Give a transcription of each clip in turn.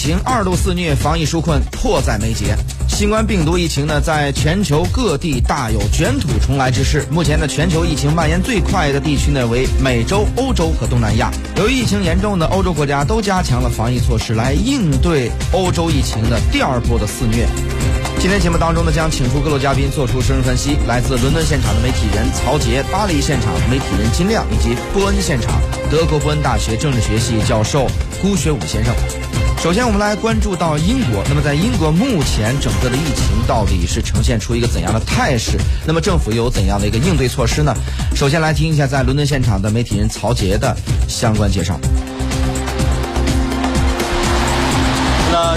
情二度肆虐，防疫纾困迫在眉睫。新冠病毒疫情呢，在全球各地大有卷土重来之势。目前呢，全球疫情蔓延最快的地区呢为美洲、欧洲和东南亚。由于疫情严重呢，欧洲国家都加强了防疫措施来应对欧洲疫情的第二波的肆虐。今天节目当中呢，将请出各路嘉宾做出深入分析。来自伦敦现场的媒体人曹杰，巴黎现场媒体人金亮，以及波恩现场德国波恩大学政治学系教授辜学武先生。首先，我们来关注到英国。那么，在英国目前整个的疫情到底是呈现出一个怎样的态势？那么，政府又有怎样的一个应对措施呢？首先来听一下在伦敦现场的媒体人曹杰的相关介绍。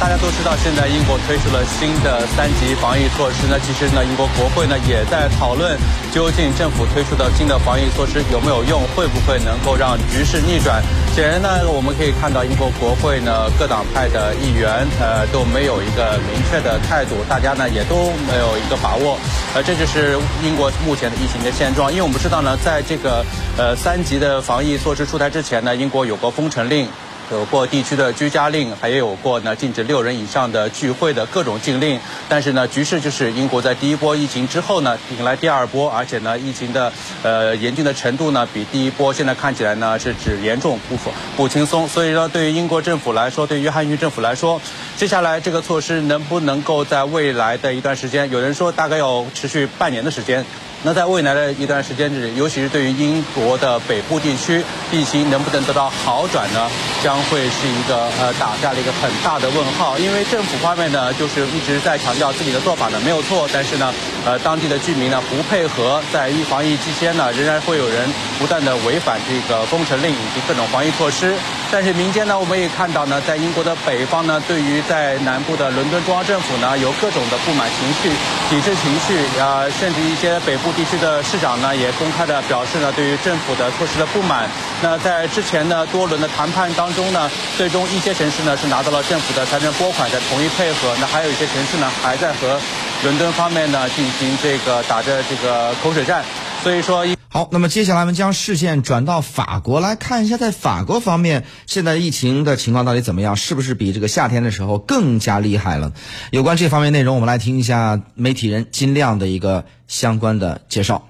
大家都知道，现在英国推出了新的三级防疫措施。那其实呢，英国国会呢也在讨论，究竟政府推出的新的防疫措施有没有用，会不会能够让局势逆转？显然呢，我们可以看到英国国会呢各党派的议员呃都没有一个明确的态度，大家呢也都没有一个把握。呃，这就是英国目前的疫情的现状。因为我们知道呢，在这个呃三级的防疫措施出台之前呢，英国有过封城令。有过地区的居家令，还有过呢禁止六人以上的聚会的各种禁令。但是呢，局势就是英国在第一波疫情之后呢，迎来第二波，而且呢，疫情的呃严峻的程度呢，比第一波现在看起来呢是只严重不不轻松。所以说，对于英国政府来说，对于约翰逊政府来说，接下来这个措施能不能够在未来的一段时间，有人说大概要持续半年的时间。那在未来的一段时间里，尤其是对于英国的北部地区，疫情能不能得到好转呢？将会是一个呃打下了一个很大的问号。因为政府方面呢，就是一直在强调自己的做法呢没有错，但是呢，呃当地的居民呢不配合，在预防疫期间呢，仍然会有人不断的违反这个封城令以及各种防疫措施。但是民间呢，我们也看到呢，在英国的北方呢，对于在南部的伦敦中央政府呢，有各种的不满情绪、抵制情绪啊，甚至一些北部地区的市长呢，也公开的表示呢，对于政府的措施的不满。那在之前呢多轮的谈判当中呢，最终一些城市呢是拿到了政府的财政拨款的同意配合，那还有一些城市呢还在和伦敦方面呢进行这个打着这个口水战。所以说。好，那么接下来我们将视线转到法国来看一下，在法国方面，现在疫情的情况到底怎么样？是不是比这个夏天的时候更加厉害了？有关这方面内容，我们来听一下媒体人金亮的一个相关的介绍。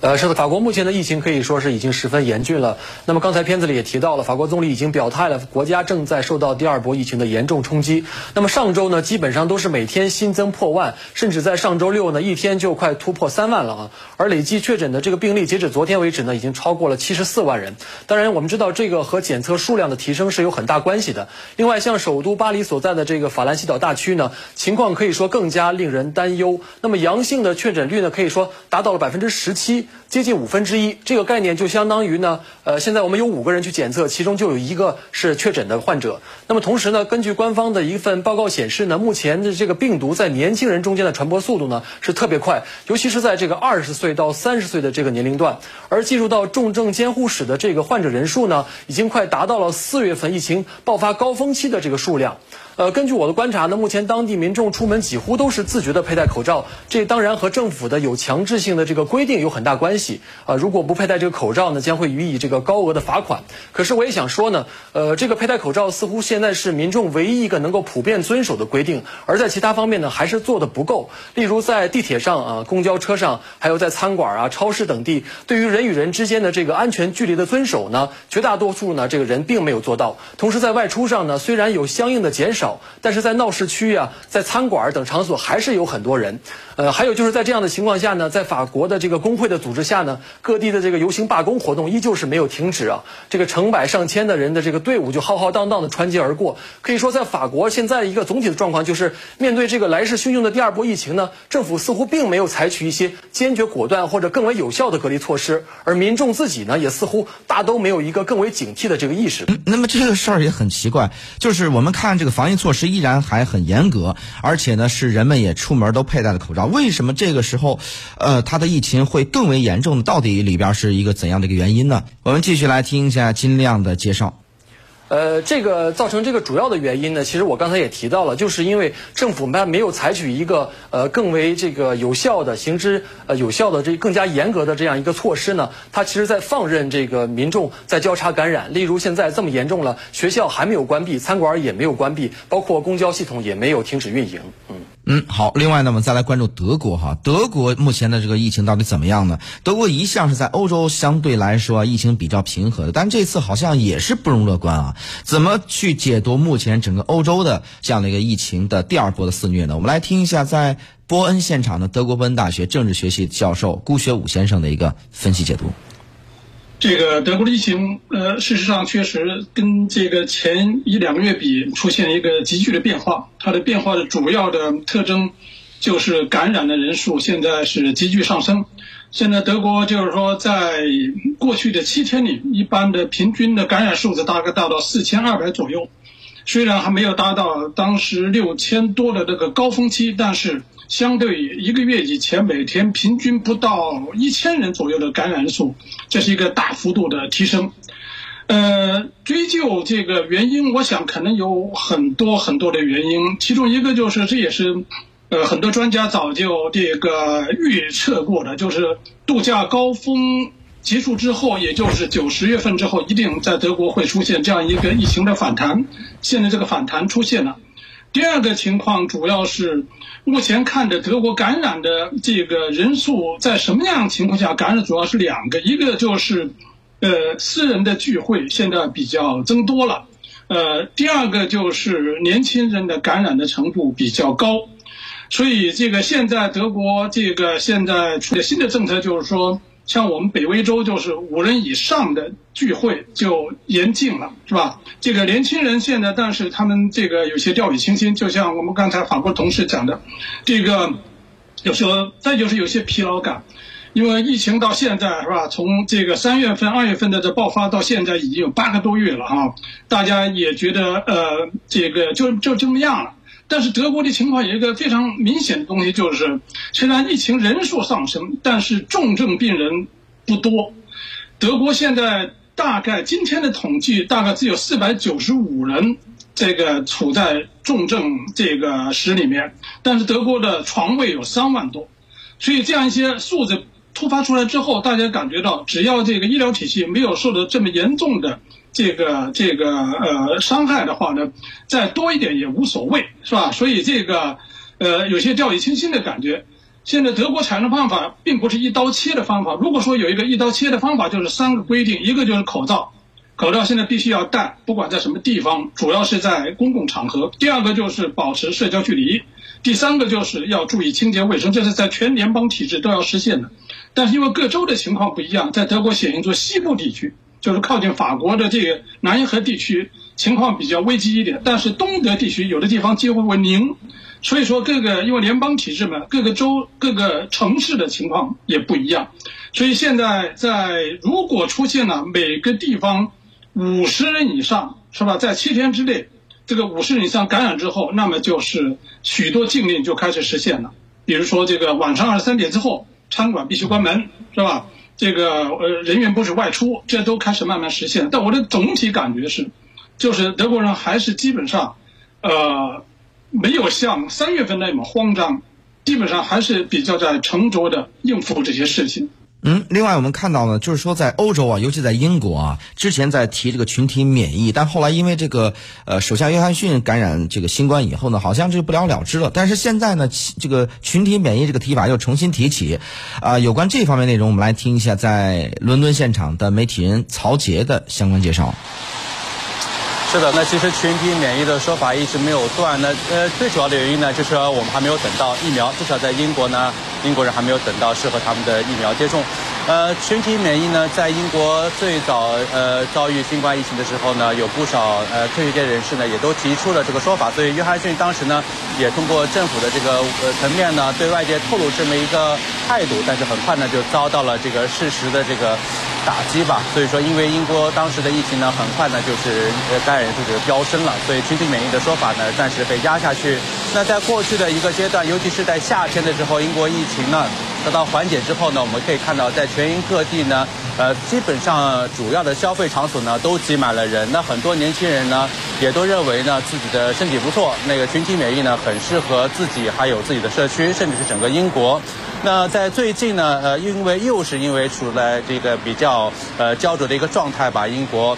呃，是的，法国目前的疫情可以说是已经十分严峻了。那么刚才片子里也提到了，法国总理已经表态了，国家正在受到第二波疫情的严重冲击。那么上周呢，基本上都是每天新增破万，甚至在上周六呢，一天就快突破三万了啊。而累计确诊的这个病例，截止昨天为止呢，已经超过了七十四万人。当然，我们知道这个和检测数量的提升是有很大关系的。另外，像首都巴黎所在的这个法兰西岛大区呢，情况可以说更加令人担忧。那么阳性的确诊率呢，可以说达到了百分之十七。接近五分之一，这个概念就相当于呢，呃，现在我们有五个人去检测，其中就有一个是确诊的患者。那么同时呢，根据官方的一份报告显示呢，目前的这个病毒在年轻人中间的传播速度呢是特别快，尤其是在这个二十岁到三十岁的这个年龄段。而进入到重症监护室的这个患者人数呢，已经快达到了四月份疫情爆发高峰期的这个数量。呃，根据我的观察呢，目前当地民众出门几乎都是自觉的佩戴口罩，这当然和政府的有强制性的这个规定有很大关系啊。如果不佩戴这个口罩呢，将会予以这个高额的罚款。可是我也想说呢，呃，这个佩戴口罩似乎现在是民众唯一一个能够普遍遵守的规定，而在其他方面呢，还是做的不够。例如在地铁上啊、公交车上，还有在餐馆啊、超市等地，对于人与人之间的这个安全距离的遵守呢，绝大多数呢这个人并没有做到。同时在外出上呢，虽然有相应的减少。但是在闹市区啊，在餐馆等场所还是有很多人。呃，还有就是在这样的情况下呢，在法国的这个工会的组织下呢，各地的这个游行罢工活动依旧是没有停止啊。这个成百上千的人的这个队伍就浩浩荡荡的穿街而过。可以说，在法国现在一个总体的状况就是，面对这个来势汹汹的第二波疫情呢，政府似乎并没有采取一些坚决果断或者更为有效的隔离措施，而民众自己呢，也似乎大都没有一个更为警惕的这个意识。那么这个事儿也很奇怪，就是我们看这个防疫措施依然还很严格，而且呢是人们也出门都佩戴了口罩。为什么这个时候，呃，它的疫情会更为严重？到底里边是一个怎样的一个原因呢？我们继续来听一下金亮的介绍。呃，这个造成这个主要的原因呢，其实我刚才也提到了，就是因为政府它没有采取一个呃更为这个有效的、行之呃有效的这更加严格的这样一个措施呢，它其实在放任这个民众在交叉感染。例如现在这么严重了，学校还没有关闭，餐馆也没有关闭，包括公交系统也没有停止运营。嗯。嗯，好。另外呢，我们再来关注德国哈。德国目前的这个疫情到底怎么样呢？德国一向是在欧洲相对来说疫情比较平和的，但这次好像也是不容乐观啊。怎么去解读目前整个欧洲的这样的一个疫情的第二波的肆虐呢？我们来听一下在波恩现场的德国波恩大学政治学系教授顾学武先生的一个分析解读。这个德国的疫情，呃，事实上确实跟这个前一两个月比，出现一个急剧的变化。它的变化的主要的特征，就是感染的人数现在是急剧上升。现在德国就是说，在过去的七天里，一般的平均的感染数字大概达到四千二百左右。虽然还没有达到当时六千多的这个高峰期，但是。相对于一个月以前每天平均不到一千人左右的感染数，这是一个大幅度的提升。呃，追究这个原因，我想可能有很多很多的原因，其中一个就是这也是，呃，很多专家早就这个预测过的，就是度假高峰结束之后，也就是九十月份之后，一定在德国会出现这样一个疫情的反弹。现在这个反弹出现了。第二个情况主要是。目前看的德国感染的这个人数在什么样情况下感染？主要是两个，一个就是，呃，私人的聚会现在比较增多了，呃，第二个就是年轻人的感染的程度比较高，所以这个现在德国这个现在出的新的政策就是说。像我们北威州就是五人以上的聚会就严禁了，是吧？这个年轻人现在，但是他们这个有些掉以轻心，就像我们刚才法国同事讲的，这个有时候再就是有些疲劳感，因为疫情到现在是吧？从这个三月份、二月份的这爆发到现在已经有八个多月了啊，大家也觉得呃，这个就就这么样了。但是德国的情况有一个非常明显的东西，就是虽然疫情人数上升，但是重症病人不多。德国现在大概今天的统计大概只有四百九十五人，这个处在重症这个室里面，但是德国的床位有三万多，所以这样一些数字突发出来之后，大家感觉到只要这个医疗体系没有受到这么严重的。这个这个呃伤害的话呢，再多一点也无所谓，是吧？所以这个呃有些掉以轻心的感觉。现在德国采用的方法并不是一刀切的方法。如果说有一个一刀切的方法，就是三个规定：一个就是口罩，口罩现在必须要戴，不管在什么地方，主要是在公共场合；第二个就是保持社交距离；第三个就是要注意清洁卫生，这是在全联邦体制都要实现的。但是因为各州的情况不一样，在德国显现出西部地区。就是靠近法国的这个南运河地区情况比较危机一点，但是东德地区有的地方几乎为零，所以说各个因为联邦体制嘛，各个州、各个城市的情况也不一样，所以现在在如果出现了每个地方五十人以上，是吧？在七天之内，这个五十人以上感染之后，那么就是许多禁令就开始实现了，比如说这个晚上二十三点之后，餐馆必须关门，是吧？这个呃人员不是外出，这都开始慢慢实现。但我的总体感觉是，就是德国人还是基本上，呃，没有像三月份那么慌张，基本上还是比较在沉着的应付这些事情。嗯，另外我们看到呢，就是说在欧洲啊，尤其在英国啊，之前在提这个群体免疫，但后来因为这个呃，首相约翰逊感染这个新冠以后呢，好像就不了了之了。但是现在呢，这个群体免疫这个提法又重新提起，啊，有关这方面内容，我们来听一下在伦敦现场的媒体人曹杰的相关介绍。是的，那其实群体免疫的说法一直没有断。那呃，最主要的原因呢，就是我们还没有等到疫苗，至少在英国呢，英国人还没有等到适合他们的疫苗接种。呃，群体免疫呢，在英国最早呃遭遇新冠疫情的时候呢，有不少呃科学界人士呢也都提出了这个说法。所以约翰逊当时呢，也通过政府的这个呃层面呢，对外界透露这么一个态度。但是很快呢，就遭到了这个事实的这个打击吧。所以说，因为英国当时的疫情呢，很快呢就是呃感染人数就飙升了，所以群体免疫的说法呢，暂时被压下去。那在过去的一个阶段，尤其是在夏天的时候，英国疫情呢。得到缓解之后呢，我们可以看到在全英各地呢，呃，基本上主要的消费场所呢都挤满了人。那很多年轻人呢也都认为呢自己的身体不错，那个群体免疫呢很适合自己还有自己的社区，甚至是整个英国。那在最近呢，呃，因为又是因为处在这个比较呃焦灼的一个状态吧，英国。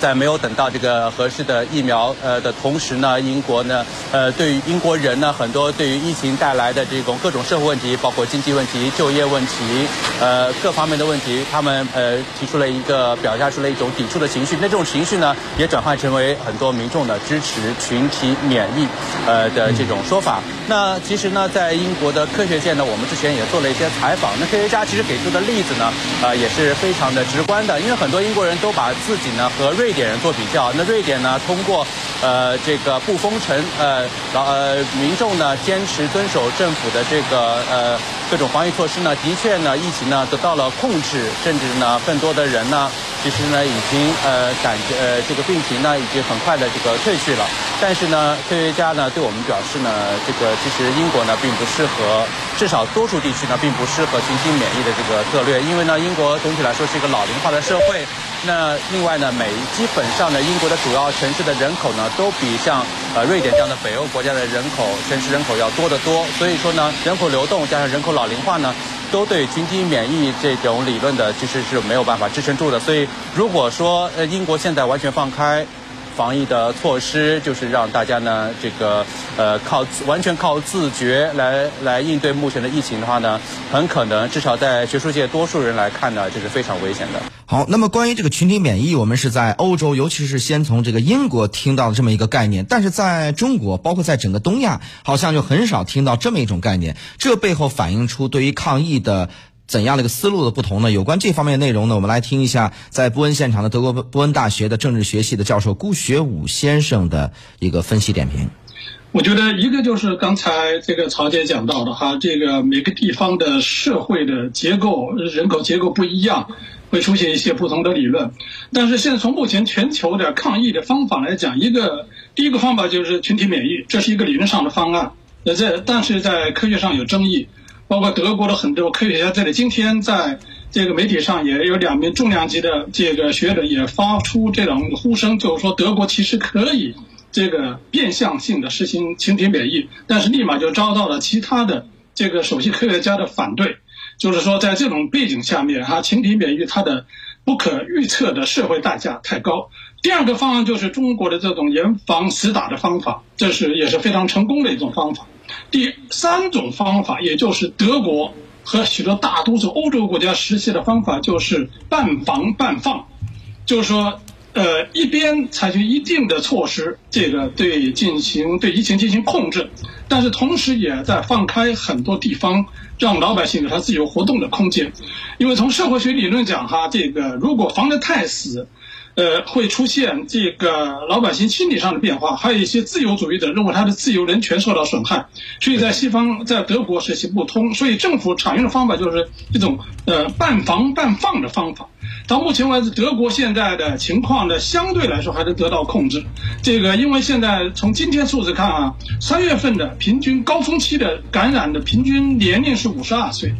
在没有等到这个合适的疫苗呃的同时呢，英国呢呃对于英国人呢很多对于疫情带来的这种各种社会问题，包括经济问题、就业问题，呃各方面的问题，他们呃提出了一个表现出了一种抵触的情绪。那这种情绪呢，也转换成为很多民众的支持群体免疫呃的这种说法。那其实呢，在英国的科学界呢，我们之前也做了一些采访。那科学家其实给出的例子呢，呃也是非常的直观的，因为很多英国人都把自己呢和瑞瑞典人做比较，那瑞典呢，通过呃这个不封城，呃老呃民众呢坚持遵守政府的这个呃各种防疫措施呢，的确呢疫情呢得到了控制，甚至呢更多的人呢。其实呢，已经呃感觉呃这个病情呢已经很快的这个退去了，但是呢，科学家呢对我们表示呢，这个其实英国呢并不适合，至少多数地区呢并不适合群体免疫的这个策略，因为呢英国总体来说是一个老龄化的社会，那另外呢每基本上呢英国的主要城市的人口呢都比像呃瑞典这样的北欧国家的人口城市人口要多得多，所以说呢人口流动加上人口老龄化呢。都对群体免疫这种理论的其实是没有办法支撑住的，所以如果说呃英国现在完全放开防疫的措施，就是让大家呢这个呃靠完全靠自觉来来应对目前的疫情的话呢，很可能至少在学术界多数人来看呢，这是非常危险的。好，那么关于这个群体免疫，我们是在欧洲，尤其是先从这个英国听到的这么一个概念，但是在中国，包括在整个东亚，好像就很少听到这么一种概念。这背后反映出对于抗疫的怎样的一个思路的不同呢？有关这方面内容呢，我们来听一下在波恩现场的德国波恩大学的政治学系的教授辜学武先生的一个分析点评。我觉得一个就是刚才这个曹姐讲到的哈，这个每个地方的社会的结构、人口结构不一样。会出现一些不同的理论，但是现在从目前全球的抗疫的方法来讲，一个第一个方法就是群体免疫，这是一个理论上的方案，呃，在但是在科学上有争议，包括德国的很多科学家这里今天在这个媒体上也有两名重量级的这个学者也发出这种呼声，就是说德国其实可以这个变相性的实行群体免疫，但是立马就遭到了其他的这个首席科学家的反对。就是说，在这种背景下面，哈，群体免疫它的不可预测的社会代价太高。第二个方案就是中国的这种严防死打的方法，这是也是非常成功的一种方法。第三种方法，也就是德国和许多大多数欧洲国家实现的方法，就是半防半放，就是说。呃，一边采取一定的措施，这个对进行对疫情进行控制，但是同时也在放开很多地方，让老百姓有他自由活动的空间。因为从社会学理论讲，哈，这个如果防得太死，呃，会出现这个老百姓心理上的变化，还有一些自由主义者认为他的自由人权受到损害，所以在西方，在德国是行不通。所以政府采用的方法就是一种呃半防半放的方法。到目前为止，德国现在的情况呢，相对来说还是得到控制。这个，因为现在从今天数字看啊，三月份的平均高峰期的感染的平均年龄是五十二岁，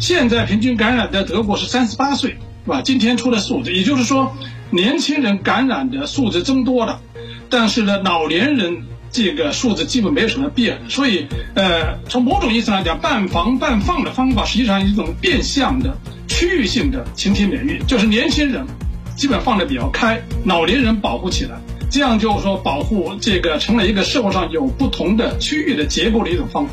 现在平均感染在德国是三十八岁，是吧？今天出的数字，也就是说，年轻人感染的数字增多了，但是呢，老年人这个数字基本没有什么变。所以，呃，从某种意义上来讲，半防半放的方法实际上是一种变相的。区域性的群体免疫，就是年轻人基本放的比较开，老年人保护起来，这样就是说保护这个成了一个社会上有不同的区域的结构的一种方法。